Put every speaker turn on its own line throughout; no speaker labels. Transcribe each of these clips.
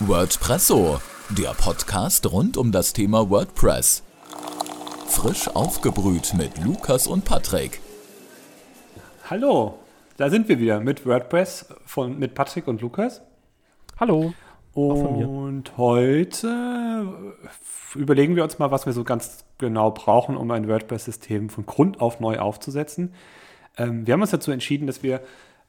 WordPresso, der Podcast rund um das Thema WordPress. Frisch aufgebrüht mit Lukas und Patrick.
Hallo, da sind wir wieder mit WordPress von, mit Patrick und Lukas.
Hallo.
Und heute überlegen wir uns mal, was wir so ganz genau brauchen, um ein WordPress-System von Grund auf neu aufzusetzen. Ähm, wir haben uns dazu entschieden, dass wir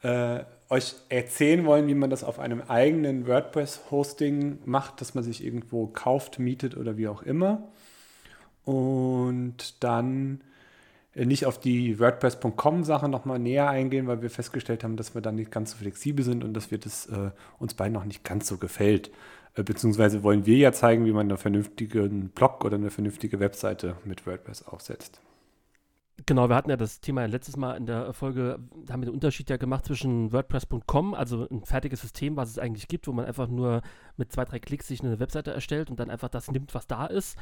äh, euch erzählen wollen, wie man das auf einem eigenen WordPress-Hosting macht, dass man sich irgendwo kauft, mietet oder wie auch immer. Und dann äh, nicht auf die WordPress.com-Sache nochmal näher eingehen, weil wir festgestellt haben, dass wir dann nicht ganz so flexibel sind und dass wir das äh, uns beiden noch nicht ganz so gefällt. Äh, beziehungsweise wollen wir ja zeigen, wie man einen vernünftigen Blog oder eine vernünftige Webseite mit WordPress aufsetzt.
Genau, wir hatten ja das Thema letztes Mal in der Folge, da haben wir den Unterschied ja gemacht zwischen WordPress.com, also ein fertiges System, was es eigentlich gibt, wo man einfach nur mit zwei, drei Klicks sich eine Webseite erstellt und dann einfach das nimmt, was da ist.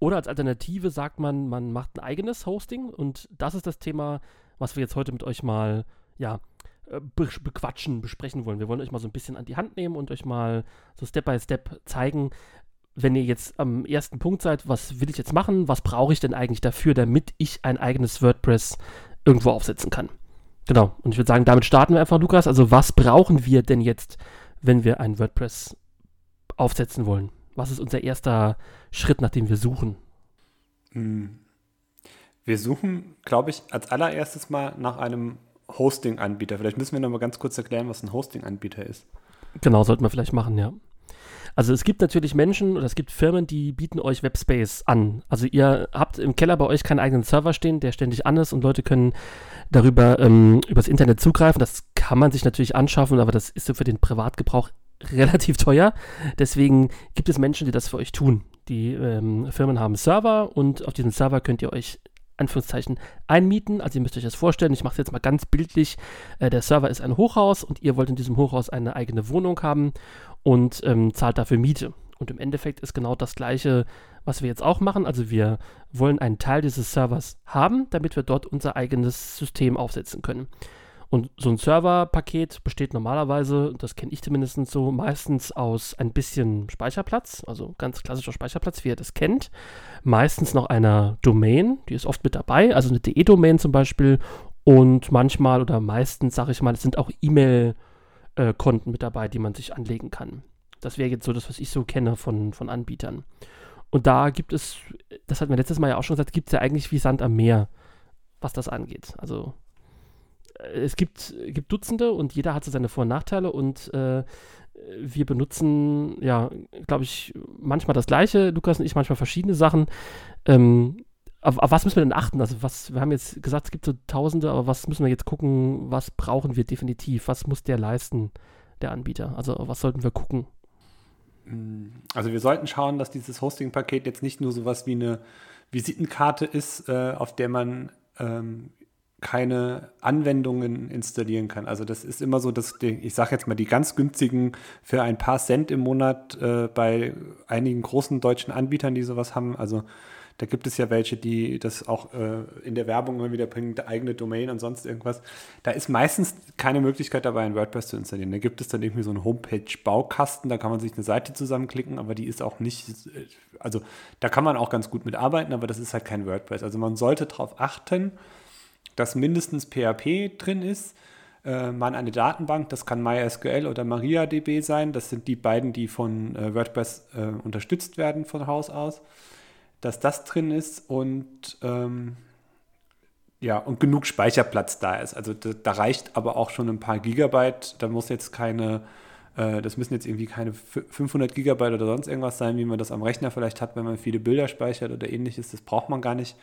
Oder als Alternative sagt man, man macht ein eigenes Hosting und das ist das Thema, was wir jetzt heute mit euch mal, ja, äh, be bequatschen, besprechen wollen. Wir wollen euch mal so ein bisschen an die Hand nehmen und euch mal so Step by Step zeigen, wenn ihr jetzt am ersten Punkt seid, was will ich jetzt machen, was brauche ich denn eigentlich dafür, damit ich ein eigenes WordPress irgendwo aufsetzen kann. Genau, und ich würde sagen, damit starten wir einfach, Lukas. Also was brauchen wir denn jetzt, wenn wir ein WordPress aufsetzen wollen? Was ist unser erster Schritt, nach dem wir suchen?
Hm. Wir suchen, glaube ich, als allererstes mal nach einem Hosting-Anbieter. Vielleicht müssen wir noch mal ganz kurz erklären, was ein Hosting-Anbieter ist.
Genau, sollten wir vielleicht machen, ja. Also es gibt natürlich Menschen oder es gibt Firmen, die bieten euch Webspace an. Also ihr habt im Keller bei euch keinen eigenen Server stehen, der ständig an ist und Leute können darüber ähm, übers Internet zugreifen. Das kann man sich natürlich anschaffen, aber das ist für den Privatgebrauch relativ teuer. Deswegen gibt es Menschen, die das für euch tun. Die ähm, Firmen haben Server und auf diesem Server könnt ihr euch Anführungszeichen einmieten. Also ihr müsst euch das vorstellen, ich mache es jetzt mal ganz bildlich. Äh, der Server ist ein Hochhaus und ihr wollt in diesem Hochhaus eine eigene Wohnung haben und ähm, zahlt dafür Miete. Und im Endeffekt ist genau das gleiche, was wir jetzt auch machen. Also wir wollen einen Teil dieses Servers haben, damit wir dort unser eigenes System aufsetzen können. Und so ein Serverpaket besteht normalerweise, das kenne ich zumindest so, meistens aus ein bisschen Speicherplatz, also ganz klassischer Speicherplatz, wie ihr das kennt. Meistens noch einer Domain, die ist oft mit dabei, also eine DE-Domain zum Beispiel. Und manchmal oder meistens, sage ich mal, es sind auch E-Mail-Konten mit dabei, die man sich anlegen kann. Das wäre jetzt so das, was ich so kenne von, von Anbietern. Und da gibt es, das hatten wir letztes Mal ja auch schon gesagt, gibt es ja eigentlich wie Sand am Meer, was das angeht. Also es gibt, gibt Dutzende und jeder hat so seine Vor- und Nachteile und äh, wir benutzen, ja, glaube ich, manchmal das Gleiche, Lukas und ich, manchmal verschiedene Sachen. Ähm, auf, auf, was müssen wir denn achten? Also, was, wir haben jetzt gesagt, es gibt so Tausende, aber was müssen wir jetzt gucken? Was brauchen wir definitiv? Was muss der leisten, der Anbieter? Also, was sollten wir gucken?
Also, wir sollten schauen, dass dieses Hosting-Paket jetzt nicht nur sowas wie eine Visitenkarte ist, äh, auf der man ähm, keine Anwendungen installieren kann. Also das ist immer so, dass die, ich sage jetzt mal die ganz günstigen für ein paar Cent im Monat äh, bei einigen großen deutschen Anbietern, die sowas haben. Also da gibt es ja welche, die das auch äh, in der Werbung immer wieder bringen, eigene Domain und sonst irgendwas. Da ist meistens keine Möglichkeit dabei, ein WordPress zu installieren. Da gibt es dann irgendwie so einen Homepage-Baukasten, da kann man sich eine Seite zusammenklicken, aber die ist auch nicht, also da kann man auch ganz gut mitarbeiten, aber das ist halt kein WordPress. Also man sollte darauf achten, dass mindestens PHP drin ist. Äh, man eine Datenbank, das kann MySQL oder MariaDB sein. Das sind die beiden, die von äh, WordPress äh, unterstützt werden von Haus aus. Dass das drin ist und ähm, ja, und genug Speicherplatz da ist. Also da, da, reicht aber auch schon ein paar Gigabyte. Da muss jetzt keine, äh, das müssen jetzt irgendwie keine 500 Gigabyte oder sonst irgendwas sein, wie man das am Rechner vielleicht hat, wenn man viele Bilder speichert oder ähnliches. Das braucht man gar nicht.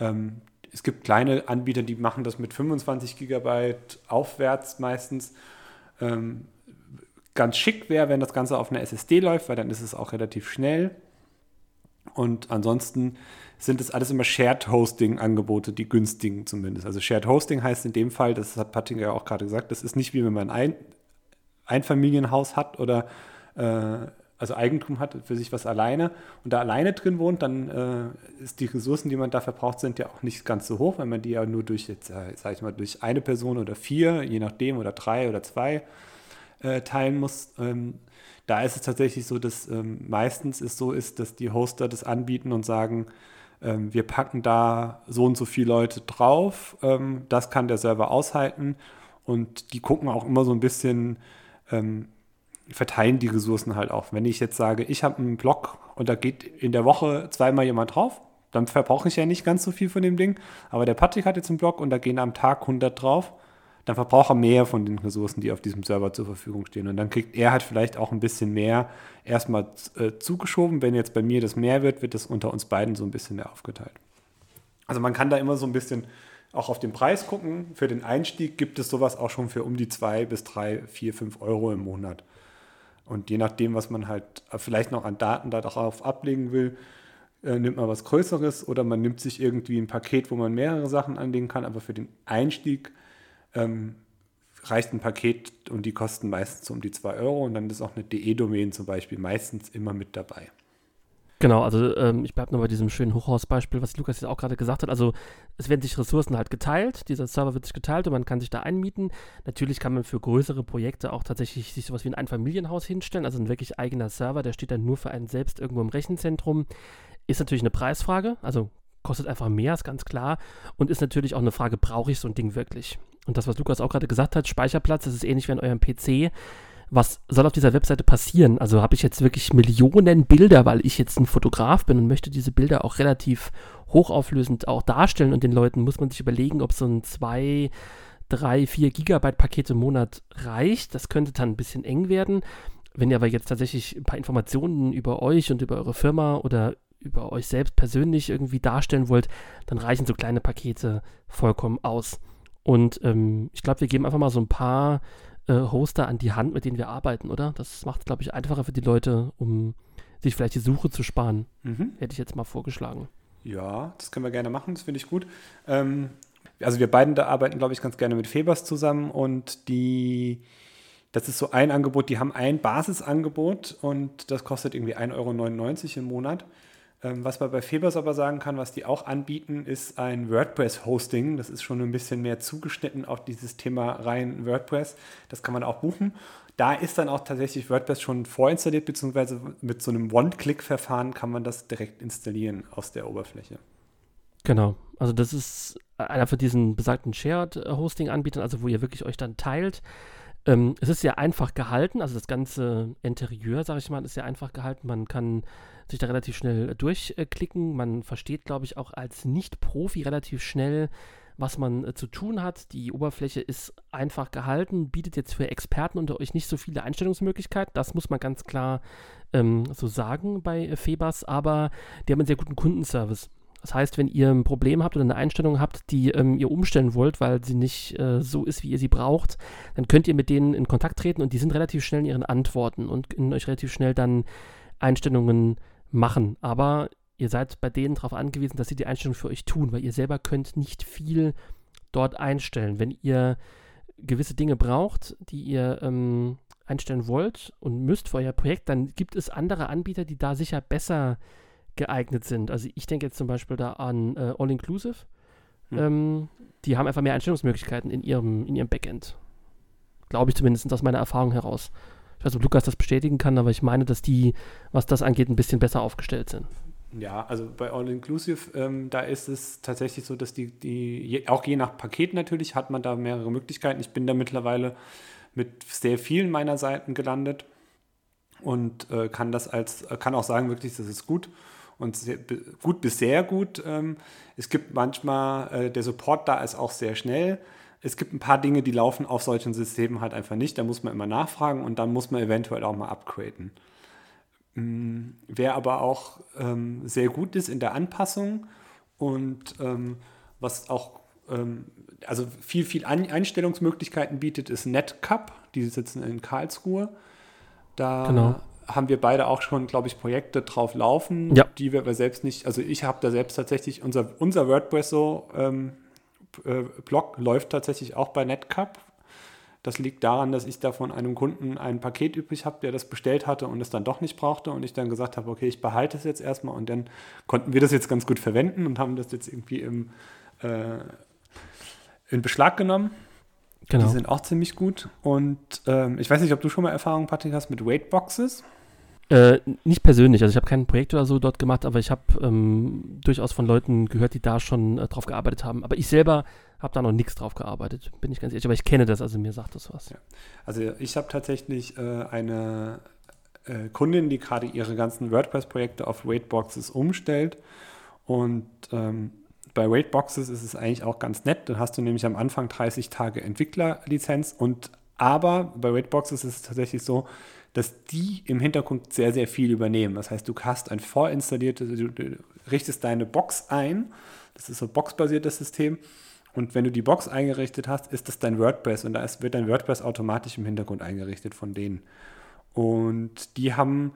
Ähm, es gibt kleine Anbieter, die machen das mit 25 Gigabyte aufwärts meistens. Ähm, ganz schick wäre, wenn das Ganze auf einer SSD läuft, weil dann ist es auch relativ schnell. Und ansonsten sind es alles immer Shared Hosting Angebote, die günstigen zumindest. Also Shared Hosting heißt in dem Fall, das hat Pattinger ja auch gerade gesagt, das ist nicht wie wenn man ein Einfamilienhaus hat oder äh, also Eigentum hat für sich was alleine und da alleine drin wohnt, dann äh, ist die Ressourcen, die man dafür braucht, sind ja auch nicht ganz so hoch, wenn man die ja nur durch jetzt, äh, sag ich mal, durch eine Person oder vier, je nachdem, oder drei oder zwei äh, teilen muss. Ähm, da ist es tatsächlich so, dass ähm, meistens es so ist, dass die Hoster das anbieten und sagen, ähm, wir packen da so und so viele Leute drauf, ähm, das kann der Server aushalten und die gucken auch immer so ein bisschen, ähm, verteilen die Ressourcen halt auch. Wenn ich jetzt sage, ich habe einen Blog und da geht in der Woche zweimal jemand drauf, dann verbrauche ich ja nicht ganz so viel von dem Ding. Aber der Patrick hat jetzt einen Blog und da gehen am Tag 100 drauf. Dann verbraucht er mehr von den Ressourcen, die auf diesem Server zur Verfügung stehen. Und dann kriegt er halt vielleicht auch ein bisschen mehr erstmal äh, zugeschoben. Wenn jetzt bei mir das mehr wird, wird das unter uns beiden so ein bisschen mehr aufgeteilt. Also man kann da immer so ein bisschen auch auf den Preis gucken. Für den Einstieg gibt es sowas auch schon für um die zwei bis drei, vier, fünf Euro im Monat. Und je nachdem, was man halt vielleicht noch an Daten darauf ablegen will, äh, nimmt man was Größeres oder man nimmt sich irgendwie ein Paket, wo man mehrere Sachen anlegen kann. Aber für den Einstieg ähm, reicht ein Paket und die kosten meistens um die 2 Euro und dann ist auch eine DE-Domain zum Beispiel meistens immer mit dabei.
Genau, also ähm, ich bleibe nur bei diesem schönen Hochhausbeispiel, was Lukas jetzt auch gerade gesagt hat. Also es werden sich Ressourcen halt geteilt, dieser Server wird sich geteilt und man kann sich da einmieten. Natürlich kann man für größere Projekte auch tatsächlich sich sowas wie ein Einfamilienhaus hinstellen, also ein wirklich eigener Server, der steht dann nur für einen selbst irgendwo im Rechenzentrum. Ist natürlich eine Preisfrage, also kostet einfach mehr, ist ganz klar. Und ist natürlich auch eine Frage, brauche ich so ein Ding wirklich? Und das, was Lukas auch gerade gesagt hat, Speicherplatz, das ist ähnlich wie an eurem PC was soll auf dieser Webseite passieren? Also habe ich jetzt wirklich Millionen Bilder, weil ich jetzt ein Fotograf bin und möchte diese Bilder auch relativ hochauflösend auch darstellen und den Leuten muss man sich überlegen, ob so ein 2, 3, 4 Gigabyte Paket im Monat reicht. Das könnte dann ein bisschen eng werden. Wenn ihr aber jetzt tatsächlich ein paar Informationen über euch und über eure Firma oder über euch selbst persönlich irgendwie darstellen wollt, dann reichen so kleine Pakete vollkommen aus. Und ähm, ich glaube, wir geben einfach mal so ein paar äh, Hoster an die Hand, mit denen wir arbeiten, oder? Das macht es, glaube ich, einfacher für die Leute, um sich vielleicht die Suche zu sparen. Mhm. Hätte ich jetzt mal vorgeschlagen.
Ja, das können wir gerne machen, das finde ich gut. Ähm, also wir beiden da arbeiten, glaube ich, ganz gerne mit Febers zusammen und die, das ist so ein Angebot, die haben ein Basisangebot und das kostet irgendwie 1,99 Euro im Monat. Ähm, was man bei Febers aber sagen kann, was die auch anbieten, ist ein WordPress-Hosting. Das ist schon ein bisschen mehr zugeschnitten auf dieses Thema rein WordPress. Das kann man auch buchen. Da ist dann auch tatsächlich WordPress schon vorinstalliert, beziehungsweise mit so einem One-Click-Verfahren kann man das direkt installieren aus der Oberfläche.
Genau. Also das ist einer von diesen besagten Shared-Hosting-Anbietern, also wo ihr wirklich euch dann teilt. Ähm, es ist sehr einfach gehalten, also das ganze Interieur, sage ich mal, ist sehr einfach gehalten. Man kann sich da relativ schnell durchklicken. Man versteht, glaube ich, auch als Nicht-Profi relativ schnell, was man äh, zu tun hat. Die Oberfläche ist einfach gehalten, bietet jetzt für Experten unter euch nicht so viele Einstellungsmöglichkeiten. Das muss man ganz klar ähm, so sagen bei äh, Febas, aber die haben einen sehr guten Kundenservice. Das heißt, wenn ihr ein Problem habt oder eine Einstellung habt, die ähm, ihr umstellen wollt, weil sie nicht äh, so ist, wie ihr sie braucht, dann könnt ihr mit denen in Kontakt treten und die sind relativ schnell in ihren Antworten und können euch relativ schnell dann Einstellungen machen. Aber ihr seid bei denen darauf angewiesen, dass sie die Einstellung für euch tun, weil ihr selber könnt nicht viel dort einstellen. Wenn ihr gewisse Dinge braucht, die ihr ähm, einstellen wollt und müsst für euer Projekt, dann gibt es andere Anbieter, die da sicher besser geeignet sind. Also ich denke jetzt zum Beispiel da an äh, All Inclusive. Hm. Ähm, die haben einfach mehr Einstellungsmöglichkeiten in ihrem, in ihrem Backend. Glaube ich zumindest aus meiner Erfahrung heraus. Ich weiß nicht, ob Lukas das bestätigen kann, aber ich meine, dass die, was das angeht, ein bisschen besser aufgestellt sind.
Ja, also bei All Inclusive, ähm, da ist es tatsächlich so, dass die, die je, auch je nach Paket natürlich hat man da mehrere Möglichkeiten. Ich bin da mittlerweile mit sehr vielen meiner Seiten gelandet und äh, kann das als, kann auch sagen, wirklich, das ist gut und sehr, gut bis sehr gut. Ähm, es gibt manchmal, äh, der Support da ist auch sehr schnell es gibt ein paar Dinge, die laufen auf solchen Systemen halt einfach nicht. Da muss man immer nachfragen und dann muss man eventuell auch mal upgraden. Mm, wer aber auch ähm, sehr gut ist in der Anpassung und ähm, was auch ähm, also viel, viel An Einstellungsmöglichkeiten bietet, ist NetCup. Die sitzen in Karlsruhe. Da genau. haben wir beide auch schon, glaube ich, Projekte drauf laufen, ja. die wir aber selbst nicht, also ich habe da selbst tatsächlich unser, unser WordPress so ähm, äh, Blog läuft tatsächlich auch bei Netcup. Das liegt daran, dass ich da von einem Kunden ein Paket übrig habe, der das bestellt hatte und es dann doch nicht brauchte und ich dann gesagt habe, okay, ich behalte es jetzt erstmal und dann konnten wir das jetzt ganz gut verwenden und haben das jetzt irgendwie im, äh, in Beschlag genommen. Genau. Die sind auch ziemlich gut. Und ähm, ich weiß nicht, ob du schon mal Erfahrung, Patrick, hast mit Weightboxes.
Äh, nicht persönlich, also ich habe kein Projekt oder so dort gemacht, aber ich habe ähm, durchaus von Leuten gehört, die da schon äh, drauf gearbeitet haben. Aber ich selber habe da noch nichts drauf gearbeitet, bin ich ganz ehrlich. Aber ich kenne das, also mir sagt das was. Ja.
Also ich habe tatsächlich äh, eine äh, Kundin, die gerade ihre ganzen WordPress-Projekte auf Weightboxes umstellt. Und ähm, bei Weightboxes ist es eigentlich auch ganz nett. Dann hast du nämlich am Anfang 30 Tage Entwicklerlizenz und aber bei Weightboxes ist es tatsächlich so, dass die im Hintergrund sehr, sehr viel übernehmen. Das heißt, du hast ein vorinstalliertes, du, du richtest deine Box ein. Das ist ein boxbasiertes System. Und wenn du die Box eingerichtet hast, ist das dein WordPress und da ist, wird dein WordPress automatisch im Hintergrund eingerichtet von denen. Und die haben,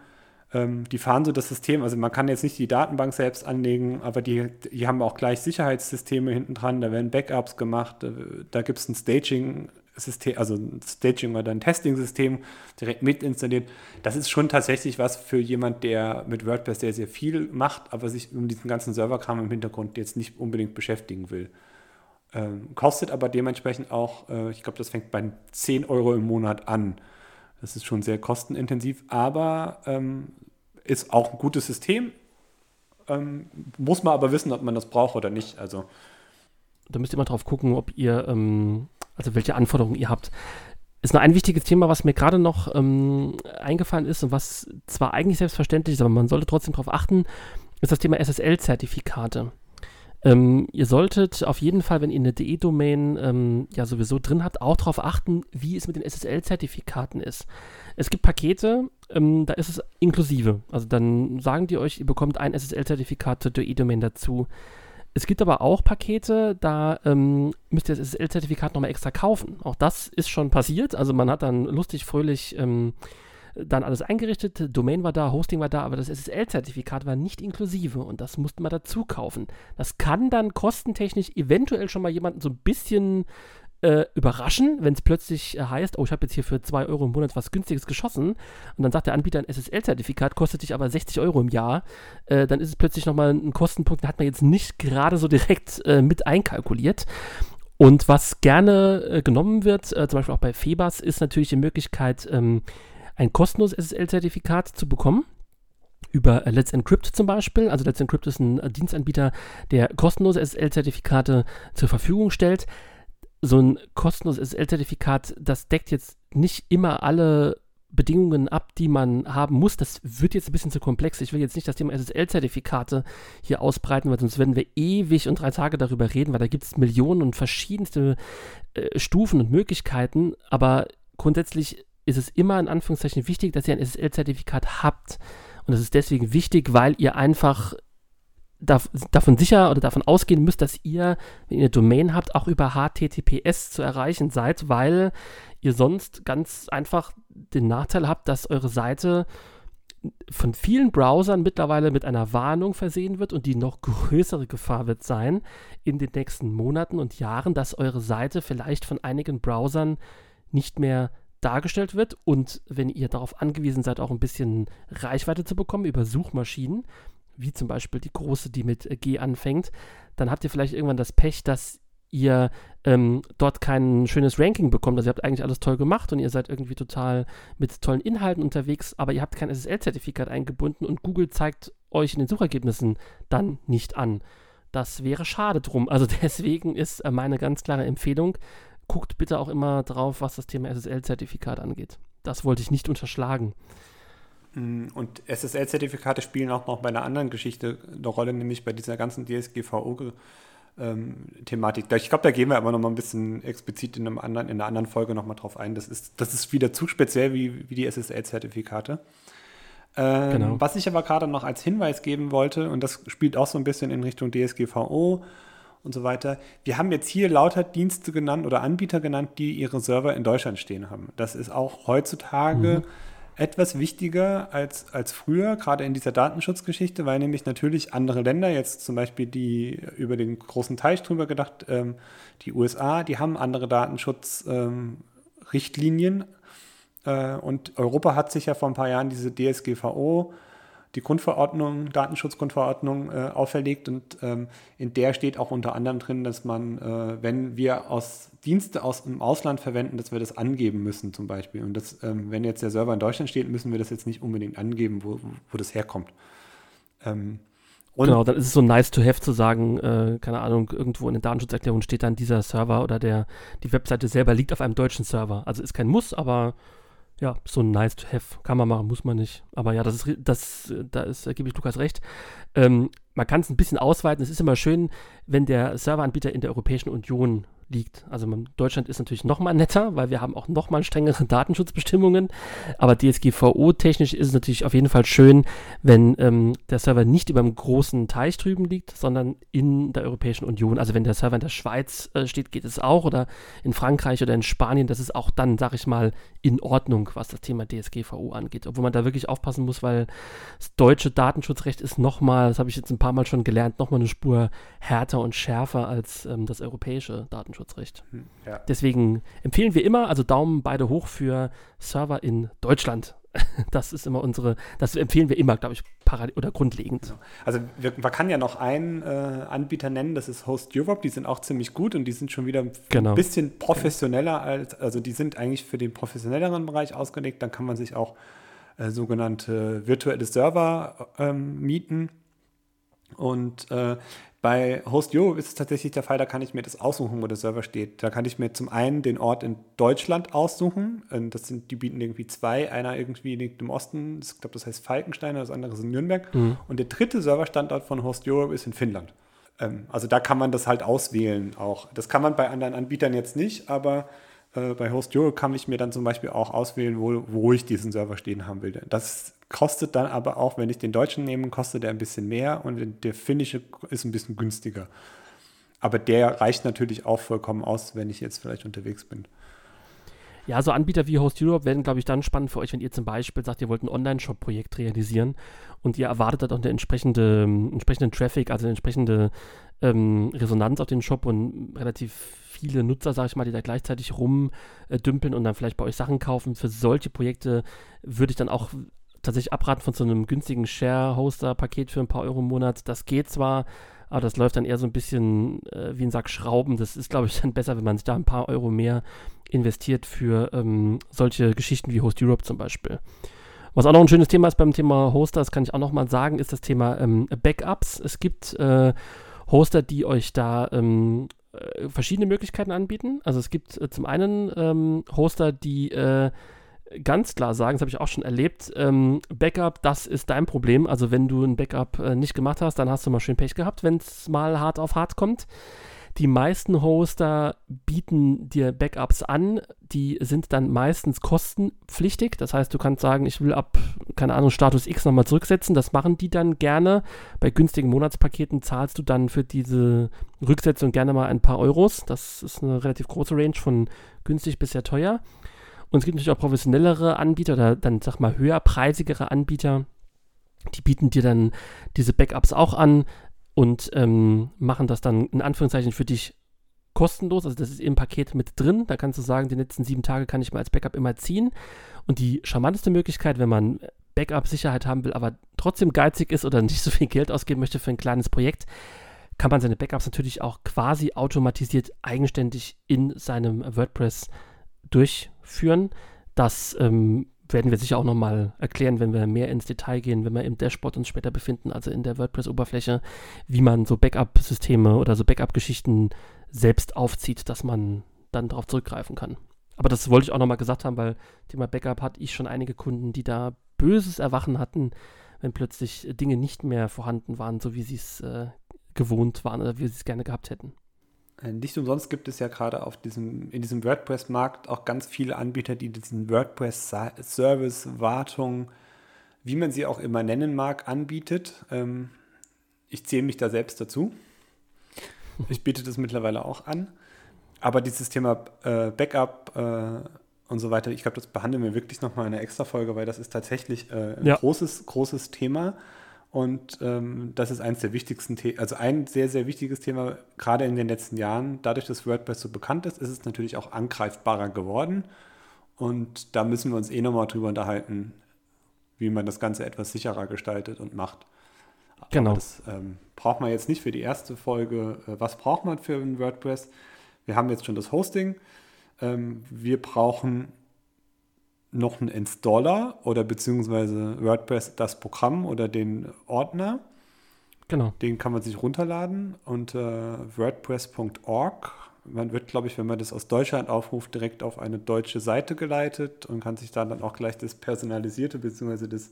ähm, die fahren so das System, also man kann jetzt nicht die Datenbank selbst anlegen, aber die, die haben auch gleich Sicherheitssysteme hinten dran, da werden Backups gemacht, da gibt es ein Staging System, also ein Staging oder ein Testing-System direkt mit installiert. Das ist schon tatsächlich was für jemand, der mit WordPress sehr, sehr viel macht, aber sich um diesen ganzen Serverkram im Hintergrund jetzt nicht unbedingt beschäftigen will. Ähm, kostet aber dementsprechend auch, äh, ich glaube, das fängt bei 10 Euro im Monat an. Das ist schon sehr kostenintensiv, aber ähm, ist auch ein gutes System. Ähm, muss man aber wissen, ob man das braucht oder nicht. Also
da müsst ihr mal drauf gucken, ob ihr ähm, also welche Anforderungen ihr habt. Ist noch ein wichtiges Thema, was mir gerade noch ähm, eingefallen ist und was zwar eigentlich selbstverständlich ist, aber man sollte trotzdem darauf achten, ist das Thema SSL-Zertifikate. Ähm, ihr solltet auf jeden Fall, wenn ihr eine DE-Domain ähm, ja sowieso drin habt, auch darauf achten, wie es mit den SSL-Zertifikaten ist. Es gibt Pakete, ähm, da ist es inklusive. Also dann sagen die euch, ihr bekommt ein SSL-Zertifikat zur DE-Domain dazu. Es gibt aber auch Pakete, da ähm, müsst ihr das SSL-Zertifikat nochmal extra kaufen. Auch das ist schon passiert. Also man hat dann lustig, fröhlich ähm, dann alles eingerichtet, Domain war da, Hosting war da, aber das SSL-Zertifikat war nicht inklusive und das musste man dazu kaufen. Das kann dann kostentechnisch eventuell schon mal jemanden so ein bisschen äh, überraschen, wenn es plötzlich äh, heißt, oh, ich habe jetzt hier für 2 Euro im Monat was Günstiges geschossen und dann sagt der Anbieter, ein SSL-Zertifikat kostet dich aber 60 Euro im Jahr, äh, dann ist es plötzlich nochmal ein Kostenpunkt, den hat man jetzt nicht gerade so direkt äh, mit einkalkuliert. Und was gerne äh, genommen wird, äh, zum Beispiel auch bei Febas, ist natürlich die Möglichkeit, ähm, ein kostenloses SSL-Zertifikat zu bekommen über Let's Encrypt zum Beispiel. Also Let's Encrypt ist ein Dienstanbieter, der kostenlose SSL-Zertifikate zur Verfügung stellt so ein kostenloses SSL-Zertifikat, das deckt jetzt nicht immer alle Bedingungen ab, die man haben muss. Das wird jetzt ein bisschen zu komplex. Ich will jetzt nicht das Thema SSL-Zertifikate hier ausbreiten, weil sonst werden wir ewig und drei Tage darüber reden, weil da gibt es Millionen und verschiedenste äh, Stufen und Möglichkeiten. Aber grundsätzlich ist es immer in Anführungszeichen wichtig, dass ihr ein SSL-Zertifikat habt. Und das ist deswegen wichtig, weil ihr einfach davon sicher oder davon ausgehen müsst, dass ihr, wenn ihr eine Domain habt, auch über HTTPS zu erreichen seid, weil ihr sonst ganz einfach den Nachteil habt, dass eure Seite von vielen Browsern mittlerweile mit einer Warnung versehen wird und die noch größere Gefahr wird sein in den nächsten Monaten und Jahren, dass eure Seite vielleicht von einigen Browsern nicht mehr dargestellt wird. Und wenn ihr darauf angewiesen seid, auch ein bisschen Reichweite zu bekommen über Suchmaschinen, wie zum Beispiel die große, die mit äh, G anfängt, dann habt ihr vielleicht irgendwann das Pech, dass ihr ähm, dort kein schönes Ranking bekommt. Also ihr habt eigentlich alles toll gemacht und ihr seid irgendwie total mit tollen Inhalten unterwegs, aber ihr habt kein SSL-Zertifikat eingebunden und Google zeigt euch in den Suchergebnissen dann nicht an. Das wäre schade drum. Also deswegen ist äh, meine ganz klare Empfehlung, guckt bitte auch immer drauf, was das Thema SSL-Zertifikat angeht. Das wollte ich nicht unterschlagen.
Mm, und SSL-Zertifikate spielen auch noch bei einer anderen Geschichte eine Rolle, nämlich bei dieser ganzen DSGVO-Thematik. Ähm, ich glaube, da gehen wir aber noch mal ein bisschen explizit in, einem anderen, in einer anderen Folge noch mal drauf ein. Das ist, das ist wieder zu speziell wie, wie die SSL-Zertifikate. Ähm, genau. Was ich aber gerade noch als Hinweis geben wollte, und das spielt auch so ein bisschen in Richtung DSGVO und so weiter. Wir haben jetzt hier lauter Dienste genannt oder Anbieter genannt, die ihre Server in Deutschland stehen haben. Das ist auch heutzutage. Mhm etwas wichtiger als, als früher, gerade in dieser Datenschutzgeschichte, weil nämlich natürlich andere Länder, jetzt zum Beispiel die über den großen Teich drüber gedacht, ähm, die USA, die haben andere Datenschutzrichtlinien. Ähm, äh, und Europa hat sich ja vor ein paar Jahren diese DSGVO, die Grundverordnung, Datenschutzgrundverordnung äh, auferlegt und ähm, in der steht auch unter anderem drin, dass man, äh, wenn wir aus Dienste aus dem Ausland verwenden, dass wir das angeben müssen zum Beispiel. Und das, ähm, wenn jetzt der Server in Deutschland steht, müssen wir das jetzt nicht unbedingt angeben, wo, wo das herkommt.
Ähm, genau, dann ist es so nice to have zu sagen, äh, keine Ahnung, irgendwo in der Datenschutzerklärung steht dann dieser Server oder der, die Webseite selber liegt auf einem deutschen Server. Also ist kein Muss, aber ja, so nice to have. Kann man machen, muss man nicht. Aber ja, das ist, das, da ist, da gebe ich Lukas recht. Ähm, man kann es ein bisschen ausweiten. Es ist immer schön, wenn der Serveranbieter in der Europäischen Union liegt. Also Deutschland ist natürlich noch mal netter, weil wir haben auch noch mal strengere Datenschutzbestimmungen. Aber DSGVO-technisch ist es natürlich auf jeden Fall schön, wenn ähm, der Server nicht über einem großen Teich drüben liegt, sondern in der Europäischen Union. Also wenn der Server in der Schweiz äh, steht, geht es auch. Oder in Frankreich oder in Spanien. Das ist auch dann, sag ich mal, in Ordnung, was das Thema DSGVO angeht. Obwohl man da wirklich aufpassen muss, weil das deutsche Datenschutzrecht ist noch mal, das habe ich jetzt ein paar Mal schon gelernt, noch mal eine Spur härter und schärfer als ähm, das europäische Datenschutzrecht. Datenschutzrecht. Hm, ja. Deswegen empfehlen wir immer, also Daumen beide hoch für Server in Deutschland. Das ist immer unsere, das empfehlen wir immer, glaube ich, oder grundlegend.
Genau. Also wir, man kann ja noch einen äh, Anbieter nennen, das ist Host Europe, die sind auch ziemlich gut und die sind schon wieder genau. ein bisschen professioneller als, also die sind eigentlich für den professionelleren Bereich ausgelegt, dann kann man sich auch äh, sogenannte virtuelle Server ähm, mieten. Und äh, bei Host.io ist es tatsächlich der Fall, da kann ich mir das aussuchen, wo der Server steht. Da kann ich mir zum einen den Ort in Deutschland aussuchen. Das sind, die bieten irgendwie zwei. Einer irgendwie liegt im Osten, ich glaube, das heißt Falkenstein, das andere ist in Nürnberg. Mhm. Und der dritte Serverstandort von Host Europe ist in Finnland. Ähm, also da kann man das halt auswählen auch. Das kann man bei anderen Anbietern jetzt nicht, aber äh, bei Host Europe kann ich mir dann zum Beispiel auch auswählen, wo, wo ich diesen Server stehen haben will. Das kostet dann aber auch, wenn ich den deutschen nehme, kostet der ein bisschen mehr und der finnische ist ein bisschen günstiger. Aber der reicht natürlich auch vollkommen aus, wenn ich jetzt vielleicht unterwegs bin.
Ja, so Anbieter wie Host Europe werden, glaube ich, dann spannend für euch, wenn ihr zum Beispiel sagt, ihr wollt ein Online-Shop-Projekt realisieren und ihr erwartet dann auch eine entsprechende, entsprechenden Traffic, also eine entsprechende ähm, Resonanz auf den Shop und relativ viele Nutzer, sage ich mal, die da gleichzeitig rumdümpeln und dann vielleicht bei euch Sachen kaufen. Für solche Projekte würde ich dann auch tatsächlich abraten von so einem günstigen Share-Hoster-Paket für ein paar Euro im Monat. Das geht zwar, aber das läuft dann eher so ein bisschen äh, wie ein Sack Schrauben. Das ist, glaube ich, dann besser, wenn man sich da ein paar Euro mehr investiert für ähm, solche Geschichten wie Host Europe zum Beispiel. Was auch noch ein schönes Thema ist beim Thema Hoster, das kann ich auch noch mal sagen, ist das Thema ähm, Backups. Es gibt äh, Hoster, die euch da ähm, äh, verschiedene Möglichkeiten anbieten. Also es gibt äh, zum einen ähm, Hoster, die äh, ganz klar sagen, das habe ich auch schon erlebt, ähm, Backup, das ist dein Problem. Also wenn du ein Backup äh, nicht gemacht hast, dann hast du mal schön Pech gehabt, wenn es mal hart auf hart kommt. Die meisten Hoster bieten dir Backups an, die sind dann meistens kostenpflichtig. Das heißt, du kannst sagen, ich will ab, keine Ahnung, Status X nochmal zurücksetzen. Das machen die dann gerne. Bei günstigen Monatspaketen zahlst du dann für diese Rücksetzung gerne mal ein paar Euros. Das ist eine relativ große Range von günstig bis sehr teuer. Und es gibt natürlich auch professionellere Anbieter oder dann, sag mal, höherpreisigere Anbieter. Die bieten dir dann diese Backups auch an und ähm, machen das dann in Anführungszeichen für dich kostenlos. Also das ist im Paket mit drin. Da kannst du sagen, die letzten sieben Tage kann ich mal als Backup immer ziehen. Und die charmanteste Möglichkeit, wenn man Backup-Sicherheit haben will, aber trotzdem geizig ist oder nicht so viel Geld ausgeben möchte für ein kleines Projekt, kann man seine Backups natürlich auch quasi automatisiert eigenständig in seinem WordPress durchführen. Das ähm, werden wir sicher auch nochmal erklären, wenn wir mehr ins Detail gehen, wenn wir im Dashboard uns später befinden, also in der WordPress-Oberfläche, wie man so Backup-Systeme oder so Backup-Geschichten selbst aufzieht, dass man dann darauf zurückgreifen kann. Aber das wollte ich auch nochmal gesagt haben, weil Thema Backup hatte ich schon einige Kunden, die da böses Erwachen hatten, wenn plötzlich Dinge nicht mehr vorhanden waren, so wie sie es äh, gewohnt waren oder wie sie es gerne gehabt hätten.
Äh, nicht umsonst gibt es ja gerade auf diesem, in diesem WordPress-Markt auch ganz viele Anbieter, die diesen WordPress-Service, Wartung, wie man sie auch immer nennen mag, anbietet. Ähm, ich zähle mich da selbst dazu. Ich biete das mittlerweile auch an. Aber dieses Thema äh, Backup äh, und so weiter, ich glaube, das behandeln wir wirklich nochmal in einer extra Folge, weil das ist tatsächlich ein ja. großes, großes Thema. Und ähm, das ist eines der wichtigsten Themen, also ein sehr, sehr wichtiges Thema, gerade in den letzten Jahren. Dadurch, dass WordPress so bekannt ist, ist es natürlich auch angreifbarer geworden. Und da müssen wir uns eh nochmal drüber unterhalten, wie man das Ganze etwas sicherer gestaltet und macht.
Genau.
Aber das ähm, braucht man jetzt nicht für die erste Folge. Äh, was braucht man für ein WordPress? Wir haben jetzt schon das Hosting. Ähm, wir brauchen noch einen Installer oder beziehungsweise WordPress das Programm oder den Ordner.
Genau.
Den kann man sich runterladen unter wordpress.org. Man wird, glaube ich, wenn man das aus Deutschland aufruft, direkt auf eine deutsche Seite geleitet und kann sich da dann auch gleich das personalisierte bzw. Das,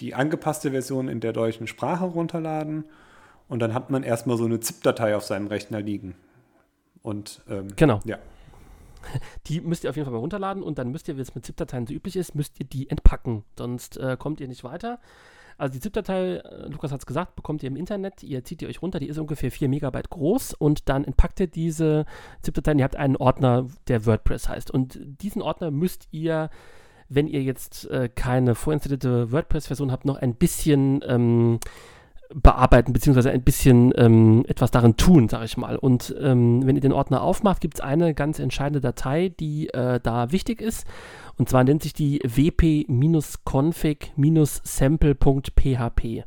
die angepasste Version in der deutschen Sprache runterladen. Und dann hat man erstmal so eine ZIP-Datei auf seinem Rechner liegen. Und ähm,
Genau.
ja,
Die müsst ihr auf jeden Fall mal runterladen und dann müsst ihr, wie es mit ZIP-Dateien so üblich ist, müsst ihr die entpacken. Sonst äh, kommt ihr nicht weiter. Also die ZIP-Datei, äh, Lukas hat es gesagt, bekommt ihr im Internet. Ihr zieht die euch runter, die ist ungefähr 4 Megabyte groß und dann entpackt ihr diese ZIP-Dateien. Ihr habt einen Ordner, der WordPress heißt. Und diesen Ordner müsst ihr, wenn ihr jetzt äh, keine vorinstallierte WordPress-Version habt, noch ein bisschen ähm, bearbeiten, beziehungsweise ein bisschen ähm, etwas darin tun, sage ich mal. Und ähm, wenn ihr den Ordner aufmacht, gibt es eine ganz entscheidende Datei, die äh, da wichtig ist. Und zwar nennt sich die wp-config-sample.php.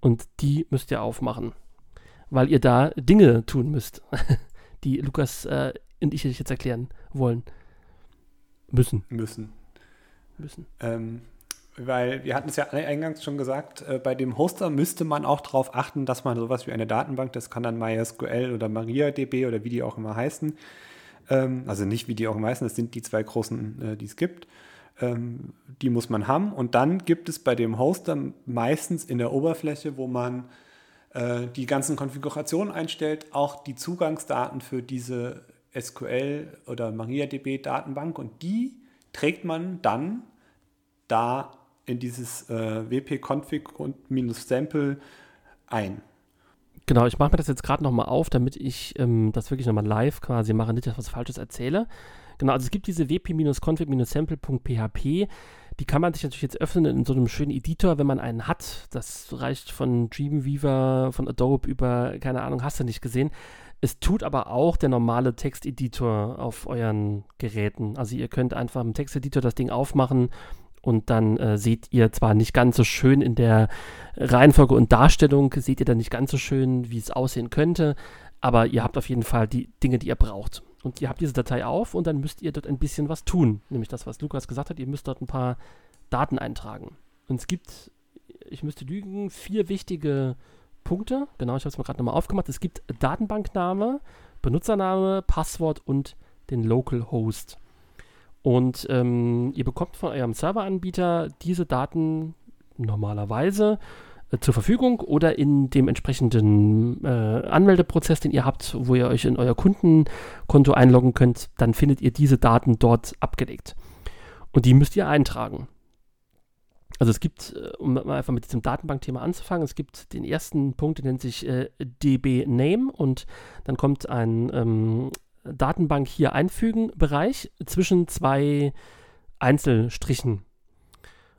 Und die müsst ihr aufmachen, weil ihr da Dinge tun müsst, die Lukas äh, und ich euch jetzt erklären wollen. Müssen.
müssen.
Müssen.
Ähm, weil wir hatten es ja eingangs schon gesagt, äh, bei dem Hoster müsste man auch darauf achten, dass man sowas wie eine Datenbank, das kann dann MySQL oder MariaDB oder wie die auch immer heißen, ähm, also nicht wie die auch immer heißen, das sind die zwei großen, äh, die es gibt, ähm, die muss man haben. Und dann gibt es bei dem Hoster meistens in der Oberfläche, wo man äh, die ganzen Konfigurationen einstellt, auch die Zugangsdaten für diese SQL oder MariaDB Datenbank und die trägt man dann da in dieses äh, wp-config und minus sample ein.
Genau, ich mache mir das jetzt gerade nochmal auf, damit ich ähm, das wirklich nochmal live quasi mache, nicht, dass ich was Falsches erzähle. Genau, also es gibt diese wp-config-sample.php, die kann man sich natürlich jetzt öffnen in so einem schönen Editor, wenn man einen hat. Das reicht von Dreamweaver, von Adobe über, keine Ahnung, hast du nicht gesehen. Es tut aber auch der normale Texteditor auf euren Geräten. Also ihr könnt einfach im Texteditor das Ding aufmachen und dann äh, seht ihr zwar nicht ganz so schön in der Reihenfolge und Darstellung, seht ihr dann nicht ganz so schön, wie es aussehen könnte, aber ihr habt auf jeden Fall die Dinge, die ihr braucht. Und ihr habt diese Datei auf und dann müsst ihr dort ein bisschen was tun. Nämlich das, was Lukas gesagt hat, ihr müsst dort ein paar Daten eintragen. Und es gibt, ich müsste lügen, vier wichtige Punkte. Genau, ich habe es mir gerade nochmal aufgemacht. Es gibt Datenbankname, Benutzername, Passwort und den Local Host. Und ähm, ihr bekommt von eurem Serveranbieter diese Daten normalerweise äh, zur Verfügung oder in dem entsprechenden äh, Anmeldeprozess, den ihr habt, wo ihr euch in euer Kundenkonto einloggen könnt, dann findet ihr diese Daten dort abgelegt. Und die müsst ihr eintragen. Also es gibt, äh, um einfach mit diesem Datenbankthema anzufangen, es gibt den ersten Punkt, der nennt sich äh, DB Name und dann kommt ein ähm, Datenbank hier einfügen Bereich zwischen zwei Einzelstrichen.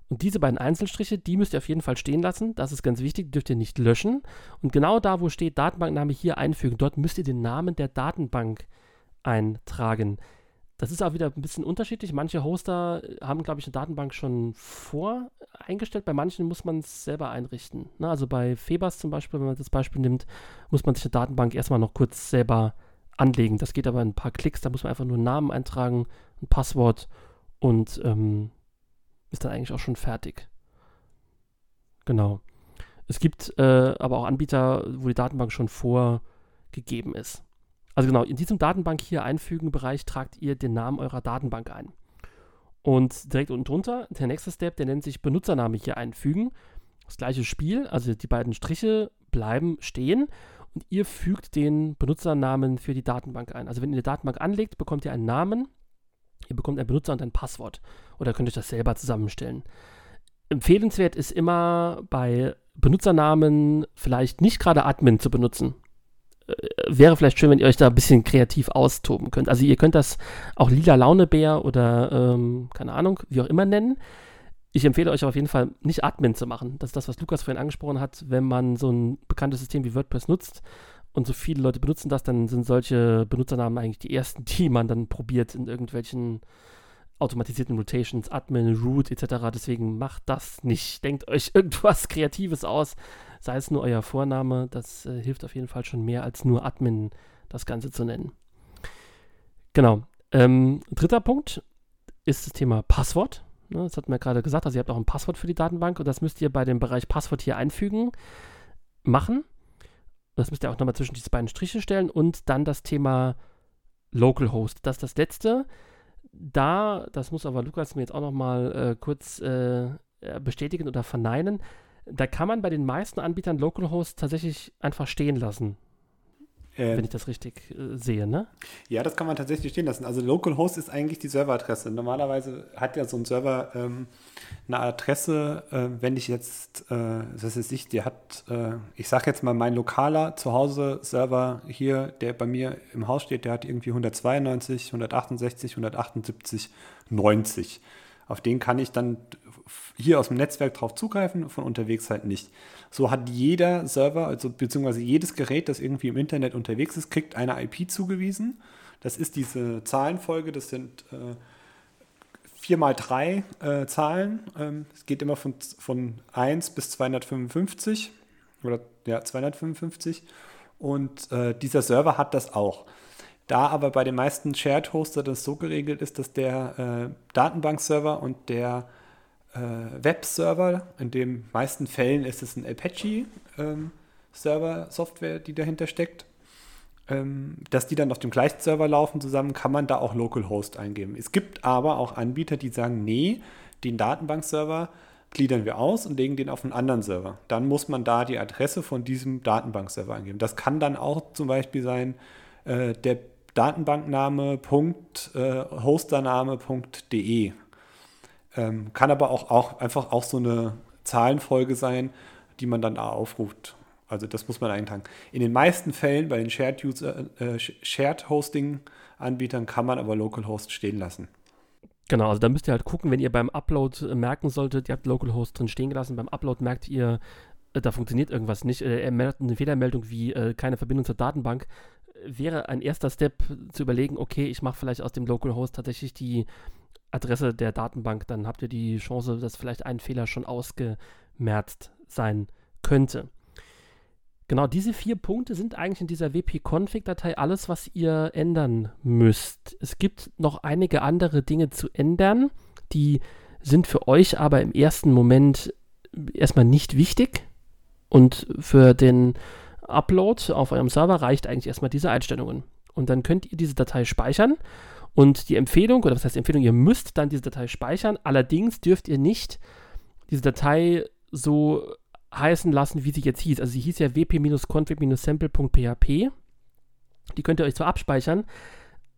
Und diese beiden Einzelstriche, die müsst ihr auf jeden Fall stehen lassen. Das ist ganz wichtig, dürft ihr nicht löschen. Und genau da, wo steht Datenbankname hier einfügen, dort müsst ihr den Namen der Datenbank eintragen. Das ist auch wieder ein bisschen unterschiedlich. Manche Hoster haben, glaube ich, eine Datenbank schon voreingestellt. Bei manchen muss man es selber einrichten. Na, also bei Febers zum Beispiel, wenn man das Beispiel nimmt, muss man sich eine Datenbank erstmal noch kurz selber anlegen. Das geht aber in ein paar Klicks. Da muss man einfach nur einen Namen eintragen, ein Passwort und ähm, ist dann eigentlich auch schon fertig. Genau. Es gibt äh, aber auch Anbieter, wo die Datenbank schon vorgegeben ist. Also genau, in diesem Datenbank hier einfügen Bereich tragt ihr den Namen eurer Datenbank ein. Und direkt unten drunter, der nächste Step, der nennt sich Benutzername hier einfügen. Das gleiche Spiel, also die beiden Striche bleiben stehen und ihr fügt den Benutzernamen für die Datenbank ein. Also wenn ihr eine Datenbank anlegt, bekommt ihr einen Namen, ihr bekommt einen Benutzer und ein Passwort. Oder könnt euch das selber zusammenstellen. Empfehlenswert ist immer bei Benutzernamen vielleicht nicht gerade Admin zu benutzen. Äh, wäre vielleicht schön, wenn ihr euch da ein bisschen kreativ austoben könnt. Also ihr könnt das auch lila Launebär oder ähm, keine Ahnung, wie auch immer nennen. Ich empfehle euch auf jeden Fall nicht Admin zu machen. Das ist das, was Lukas vorhin angesprochen hat. Wenn man so ein bekanntes System wie WordPress nutzt und so viele Leute benutzen das, dann sind solche Benutzernamen eigentlich die ersten, die man dann probiert in irgendwelchen automatisierten Rotations, Admin, Root etc. Deswegen macht das nicht. Denkt euch irgendwas Kreatives aus, sei es nur euer Vorname. Das äh, hilft auf jeden Fall schon mehr als nur Admin das Ganze zu nennen. Genau. Ähm, dritter Punkt ist das Thema Passwort. Ne, das hat mir gerade gesagt, also ihr habt auch ein Passwort für die Datenbank und das müsst ihr bei dem Bereich Passwort hier einfügen, machen. Das müsst ihr auch nochmal zwischen diese beiden Striche stellen und dann das Thema Localhost. Das ist das letzte. Da, das muss aber Lukas mir jetzt auch nochmal äh, kurz äh, bestätigen oder verneinen, da kann man bei den meisten Anbietern Localhost tatsächlich einfach stehen lassen. Ähm, wenn ich das richtig äh, sehe, ne?
Ja, das kann man tatsächlich stehen lassen. Also Localhost ist eigentlich die Serveradresse. Normalerweise hat ja so ein Server ähm, eine Adresse, äh, wenn ich jetzt, äh, das ist nicht, der hat, äh, ich sage jetzt mal, mein lokaler Zuhause-Server hier, der bei mir im Haus steht, der hat irgendwie 192, 168, 178, 90. Auf den kann ich dann hier aus dem Netzwerk drauf zugreifen, von unterwegs halt nicht. So hat jeder Server, also beziehungsweise jedes Gerät, das irgendwie im Internet unterwegs ist, kriegt eine IP zugewiesen. Das ist diese Zahlenfolge, das sind äh, 4 mal 3 äh, Zahlen. Ähm, es geht immer von, von 1 bis 255 oder ja, 255. Und äh, dieser Server hat das auch. Da aber bei den meisten Shared Hoster das so geregelt ist, dass der äh, Datenbankserver und der äh, Webserver, in den meisten Fällen ist es ein Apache-Server-Software, ähm, die dahinter steckt, ähm, dass die dann auf dem gleichen Server laufen zusammen, kann man da auch Localhost eingeben. Es gibt aber auch Anbieter, die sagen, nee, den Datenbankserver gliedern wir aus und legen den auf einen anderen Server. Dann muss man da die Adresse von diesem Datenbankserver eingeben. Das kann dann auch zum Beispiel sein, äh, der Datenbankname.hostername.de. Äh, ähm, kann aber auch, auch einfach auch so eine Zahlenfolge sein, die man dann aufruft. Also das muss man eintragen. In den meisten Fällen bei den Shared, User, äh, Shared Hosting Anbietern kann man aber Localhost stehen lassen.
Genau, also da müsst ihr halt gucken, wenn ihr beim Upload äh, merken solltet, ihr habt Localhost drin stehen gelassen, beim Upload merkt ihr, äh, da funktioniert irgendwas nicht. Er meldet eine Fehlermeldung wie äh, keine Verbindung zur Datenbank wäre ein erster Step zu überlegen, okay, ich mache vielleicht aus dem Localhost tatsächlich die Adresse der Datenbank, dann habt ihr die Chance, dass vielleicht ein Fehler schon ausgemerzt sein könnte. Genau, diese vier Punkte sind eigentlich in dieser wp-config-Datei alles, was ihr ändern müsst. Es gibt noch einige andere Dinge zu ändern, die sind für euch aber im ersten Moment erstmal nicht wichtig und für den Upload auf eurem Server reicht eigentlich erstmal diese Einstellungen. Und dann könnt ihr diese Datei speichern. Und die Empfehlung, oder was heißt Empfehlung, ihr müsst dann diese Datei speichern. Allerdings dürft ihr nicht diese Datei so heißen lassen, wie sie jetzt hieß. Also sie hieß ja wp-config-sample.php. Die könnt ihr euch zwar abspeichern,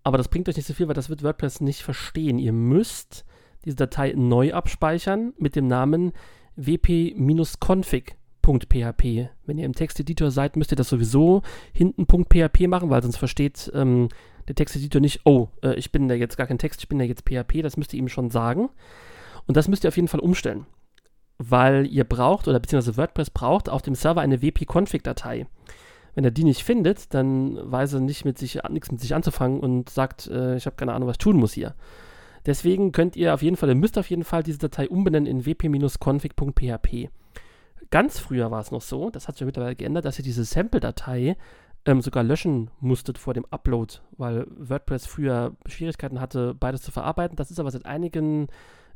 aber das bringt euch nicht so viel, weil das wird WordPress nicht verstehen. Ihr müsst diese Datei neu abspeichern mit dem Namen wp-config .php. Wenn ihr im Texteditor seid, müsst ihr das sowieso hinten .php machen, weil sonst versteht ähm, der Texteditor nicht, oh, äh, ich bin da jetzt gar kein Text, ich bin da jetzt PHP, das müsst ihr ihm schon sagen. Und das müsst ihr auf jeden Fall umstellen, weil ihr braucht, oder beziehungsweise WordPress braucht auf dem Server eine wp-config-Datei. Wenn er die nicht findet, dann weiß er nicht mit sich, nichts mit sich anzufangen und sagt, äh, ich habe keine Ahnung, was ich tun muss hier. Deswegen könnt ihr auf jeden Fall, ihr müsst auf jeden Fall diese Datei umbenennen in wp-config.php. Ganz früher war es noch so, das hat sich mittlerweile geändert, dass ihr diese Sample-Datei ähm, sogar löschen musstet vor dem Upload, weil WordPress früher Schwierigkeiten hatte, beides zu verarbeiten. Das ist aber seit einigen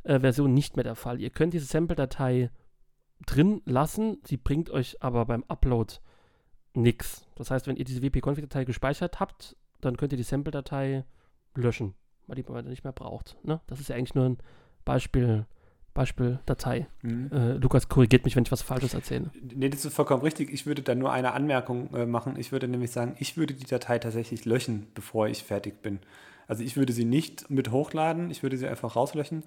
äh, Versionen nicht mehr der Fall. Ihr könnt diese Sample-Datei drin lassen, sie bringt euch aber beim Upload nichts. Das heißt, wenn ihr diese wp-config-Datei gespeichert habt, dann könnt ihr die Sample-Datei löschen, weil die man nicht mehr braucht. Ne? Das ist ja eigentlich nur ein Beispiel Beispieldatei. Mhm. Äh, Lukas korrigiert mich, wenn ich was Falsches erzähle.
Nee, das ist vollkommen richtig. Ich würde da nur eine Anmerkung äh, machen. Ich würde nämlich sagen, ich würde die Datei tatsächlich löschen, bevor ich fertig bin. Also ich würde sie nicht mit hochladen, ich würde sie einfach rauslöschen.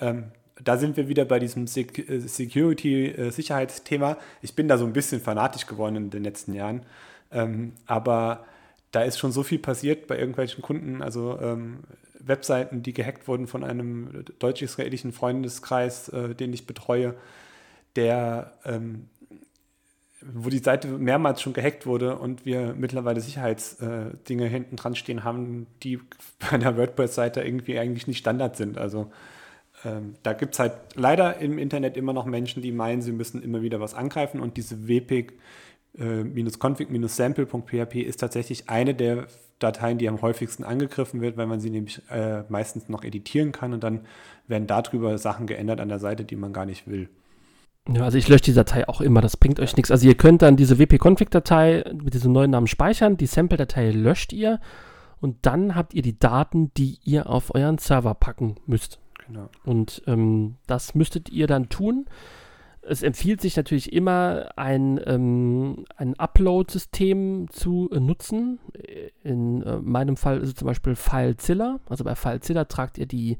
Ähm, da sind wir wieder bei diesem äh, Security-Sicherheitsthema. Äh, ich bin da so ein bisschen fanatisch geworden in den letzten Jahren. Ähm, aber da ist schon so viel passiert bei irgendwelchen Kunden. Also ähm, Webseiten, die gehackt wurden von einem deutsch-israelischen Freundeskreis, äh, den ich betreue, der ähm, wo die Seite mehrmals schon gehackt wurde und wir mittlerweile Sicherheitsdinge äh, hinten dran stehen haben, die bei einer WordPress-Seite irgendwie eigentlich nicht Standard sind. Also ähm, da gibt es halt leider im Internet immer noch Menschen, die meinen, sie müssen immer wieder was angreifen und diese wp-config-sample.php ist tatsächlich eine der Dateien, die am häufigsten angegriffen wird, weil man sie nämlich äh, meistens noch editieren kann und dann werden darüber Sachen geändert an der Seite, die man gar nicht will.
Ja, also ich lösche die Datei auch immer, das bringt euch nichts. Also ihr könnt dann diese wp-config-Datei mit diesem neuen Namen speichern, die Sample-Datei löscht ihr und dann habt ihr die Daten, die ihr auf euren Server packen müsst. Genau. Und ähm, das müsstet ihr dann tun. Es empfiehlt sich natürlich immer, ein, ähm, ein Upload-System zu äh, nutzen. In äh, meinem Fall ist es zum Beispiel FileZilla. Also bei FileZilla tragt ihr die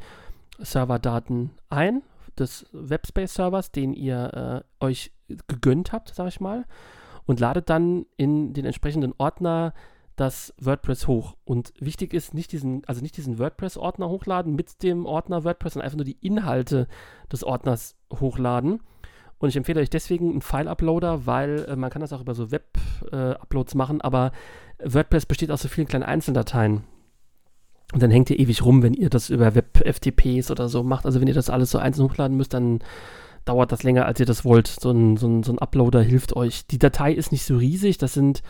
Serverdaten ein des Webspace-Servers, den ihr äh, euch gegönnt habt, sage ich mal, und ladet dann in den entsprechenden Ordner das WordPress hoch. Und wichtig ist, nicht diesen, also nicht diesen WordPress-Ordner hochladen mit dem Ordner WordPress, sondern einfach nur die Inhalte des Ordners hochladen. Und ich empfehle euch deswegen einen File-Uploader, weil äh, man kann das auch über so Web-Uploads äh, machen, aber WordPress besteht aus so vielen kleinen Einzeldateien. Und dann hängt ihr ewig rum, wenn ihr das über Web-FTPs oder so macht. Also wenn ihr das alles so einzeln hochladen müsst, dann dauert das länger, als ihr das wollt. So ein, so ein, so ein Uploader hilft euch. Die Datei ist nicht so riesig, das sind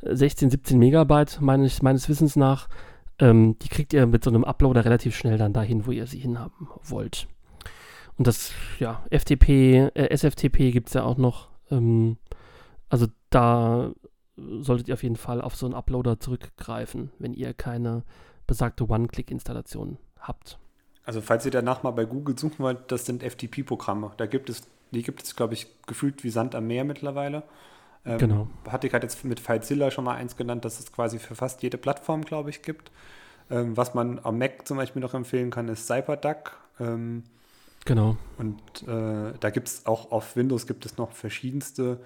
16, 17 Megabyte meines, meines Wissens nach. Ähm, die kriegt ihr mit so einem Uploader relativ schnell dann dahin, wo ihr sie hinhaben wollt. Und das, ja, FTP, äh, SFTP gibt es ja auch noch. Ähm, also da solltet ihr auf jeden Fall auf so einen Uploader zurückgreifen, wenn ihr keine besagte One-Click-Installation habt.
Also falls ihr danach mal bei Google suchen wollt, das sind FTP-Programme. Da gibt es, die gibt es, glaube ich, gefühlt wie Sand am Meer mittlerweile. Ähm, genau. Hatte ich halt jetzt mit FileZilla schon mal eins genannt, dass es quasi für fast jede Plattform, glaube ich, gibt. Ähm, was man am Mac zum Beispiel noch empfehlen kann, ist CyberDuck. Ähm,
genau.
Und äh, da gibt es auch auf Windows gibt es noch verschiedenste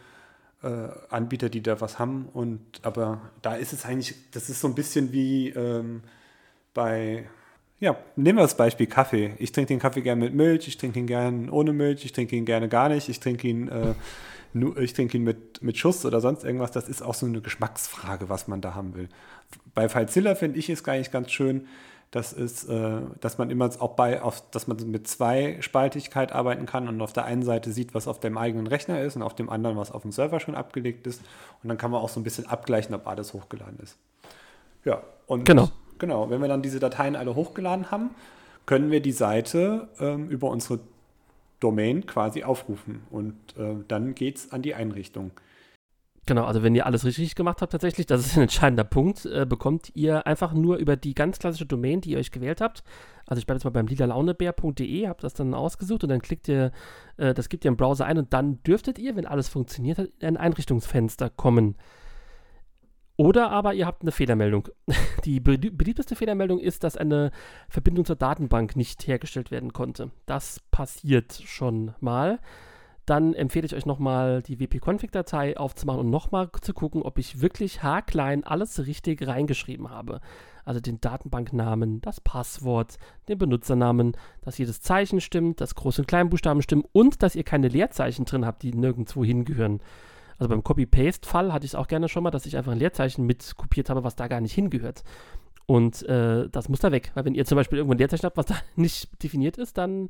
äh, Anbieter, die da was haben. Und aber da ist es eigentlich, das ist so ein bisschen wie ähm, bei, ja, nehmen wir das Beispiel Kaffee. Ich trinke den Kaffee gerne mit Milch, ich trinke ihn gerne ohne Milch, ich trinke ihn gerne gar nicht, ich trinke ihn, äh, nur, ich trinke ihn mit, mit Schuss oder sonst irgendwas. Das ist auch so eine Geschmacksfrage, was man da haben will. Bei FileZilla finde ich es eigentlich ganz schön, dass, ist, äh, dass man immer auch bei, auf, dass man mit Zweispaltigkeit arbeiten kann und auf der einen Seite sieht, was auf dem eigenen Rechner ist und auf dem anderen, was auf dem Server schon abgelegt ist. Und dann kann man auch so ein bisschen abgleichen, ob alles hochgeladen ist. Ja, und
genau.
Genau, wenn wir dann diese Dateien alle hochgeladen haben, können wir die Seite ähm, über unsere Domain quasi aufrufen und äh, dann geht es an die Einrichtung.
Genau, also wenn ihr alles richtig gemacht habt tatsächlich, das ist ein entscheidender Punkt, äh, bekommt ihr einfach nur über die ganz klassische Domain, die ihr euch gewählt habt. Also ich bleibe jetzt mal beim lilalaunebeer.de, habt das dann ausgesucht und dann klickt ihr, äh, das gibt ihr im Browser ein und dann dürftet ihr, wenn alles funktioniert hat, in ein Einrichtungsfenster kommen. Oder aber ihr habt eine Fehlermeldung. Die beliebteste Fehlermeldung ist, dass eine Verbindung zur Datenbank nicht hergestellt werden konnte. Das passiert schon mal. Dann empfehle ich euch nochmal die wp-config-Datei aufzumachen und nochmal zu gucken, ob ich wirklich haarklein alles richtig reingeschrieben habe. Also den Datenbanknamen, das Passwort, den Benutzernamen, dass jedes Zeichen stimmt, dass Groß- und Kleinbuchstaben stimmen und dass ihr keine Leerzeichen drin habt, die nirgendwo hingehören. Also beim Copy-Paste-Fall hatte ich es auch gerne schon mal, dass ich einfach ein Leerzeichen mit kopiert habe, was da gar nicht hingehört. Und äh, das muss da weg, weil wenn ihr zum Beispiel irgendwo ein Leerzeichen habt, was da nicht definiert ist, dann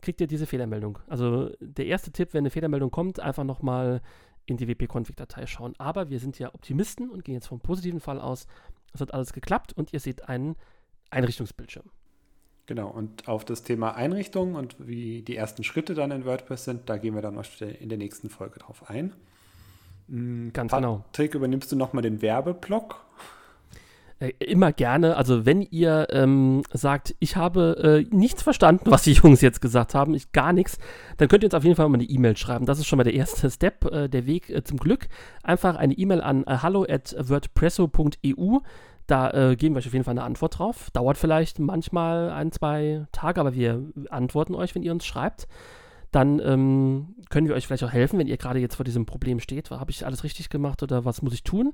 kriegt ihr diese Fehlermeldung. Also der erste Tipp, wenn eine Fehlermeldung kommt, einfach nochmal in die wp-config-Datei schauen. Aber wir sind ja Optimisten und gehen jetzt vom positiven Fall aus. Es hat alles geklappt und ihr seht einen Einrichtungsbildschirm.
Genau, und auf das Thema Einrichtung und wie die ersten Schritte dann in WordPress sind, da gehen wir dann in der nächsten Folge drauf ein.
Ganz Patrick, genau.
Übernimmst du nochmal den Werbeblock?
Äh, immer gerne. Also wenn ihr ähm, sagt, ich habe äh, nichts verstanden, was die Jungs jetzt gesagt haben, ich gar nichts, dann könnt ihr uns auf jeden Fall mal eine E-Mail schreiben. Das ist schon mal der erste Step, äh, der Weg äh, zum Glück. Einfach eine E-Mail an äh, hallo at wordpresso.eu. Da äh, geben wir euch auf jeden Fall eine Antwort drauf. Dauert vielleicht manchmal ein, zwei Tage, aber wir antworten euch, wenn ihr uns schreibt dann ähm, können wir euch vielleicht auch helfen, wenn ihr gerade jetzt vor diesem Problem steht. Habe ich alles richtig gemacht oder was muss ich tun?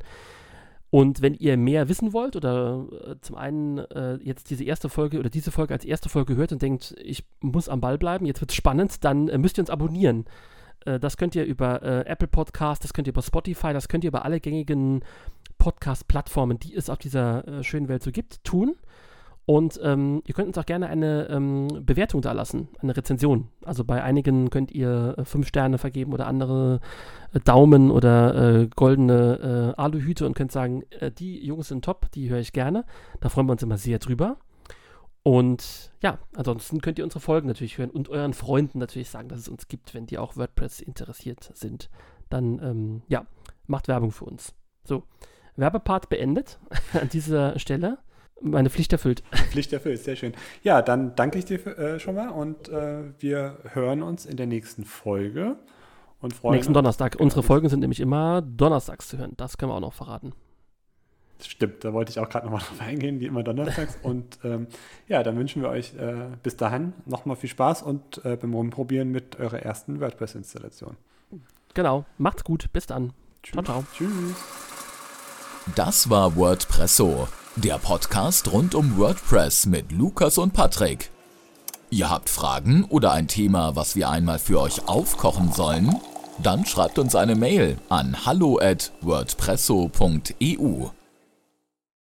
Und wenn ihr mehr wissen wollt oder äh, zum einen äh, jetzt diese erste Folge oder diese Folge als erste Folge hört und denkt, ich muss am Ball bleiben, jetzt wird es spannend, dann äh, müsst ihr uns abonnieren Äh, das könnt ihr über äh, Apple Podcast, das könnt ihr über Spotify, das könnt ihr über alle gängigen Podcast-Plattformen, die es auf dieser äh, schönen Welt so gibt, tun. Und ähm, ihr könnt uns auch gerne eine ähm, Bewertung da lassen, eine Rezension. Also bei einigen könnt ihr äh, fünf Sterne vergeben oder andere äh, Daumen oder äh, goldene äh, Aluhüte und könnt sagen, äh, die Jungs sind top, die höre ich gerne. Da freuen wir uns immer sehr drüber. Und ja, ansonsten könnt ihr unsere Folgen natürlich hören und euren Freunden natürlich sagen, dass es uns gibt, wenn die auch WordPress interessiert sind. Dann, ähm, ja, macht Werbung für uns. So, Werbepart beendet an dieser Stelle meine Pflicht erfüllt.
Pflicht erfüllt, sehr schön. Ja, dann danke ich dir äh, schon mal und äh, wir hören uns in der nächsten Folge und freuen
Nächsten uns. Donnerstag. Unsere Folgen sind nämlich immer donnerstags zu hören. Das können wir auch noch verraten.
Das stimmt, da wollte ich auch gerade nochmal drauf eingehen, wie immer donnerstags. und ähm, ja, dann wünschen wir euch äh, bis dahin nochmal viel Spaß und äh, beim Rumprobieren mit eurer ersten WordPress-Installation.
Genau, macht's gut, bis dann. Tschüss. Ciao, ciao. Tschüss.
Das war WordPresso der Podcast rund um WordPress mit Lukas und Patrick. Ihr habt Fragen oder ein Thema, was wir einmal für euch aufkochen sollen? Dann schreibt uns eine Mail an hallo@wordpresso.eu.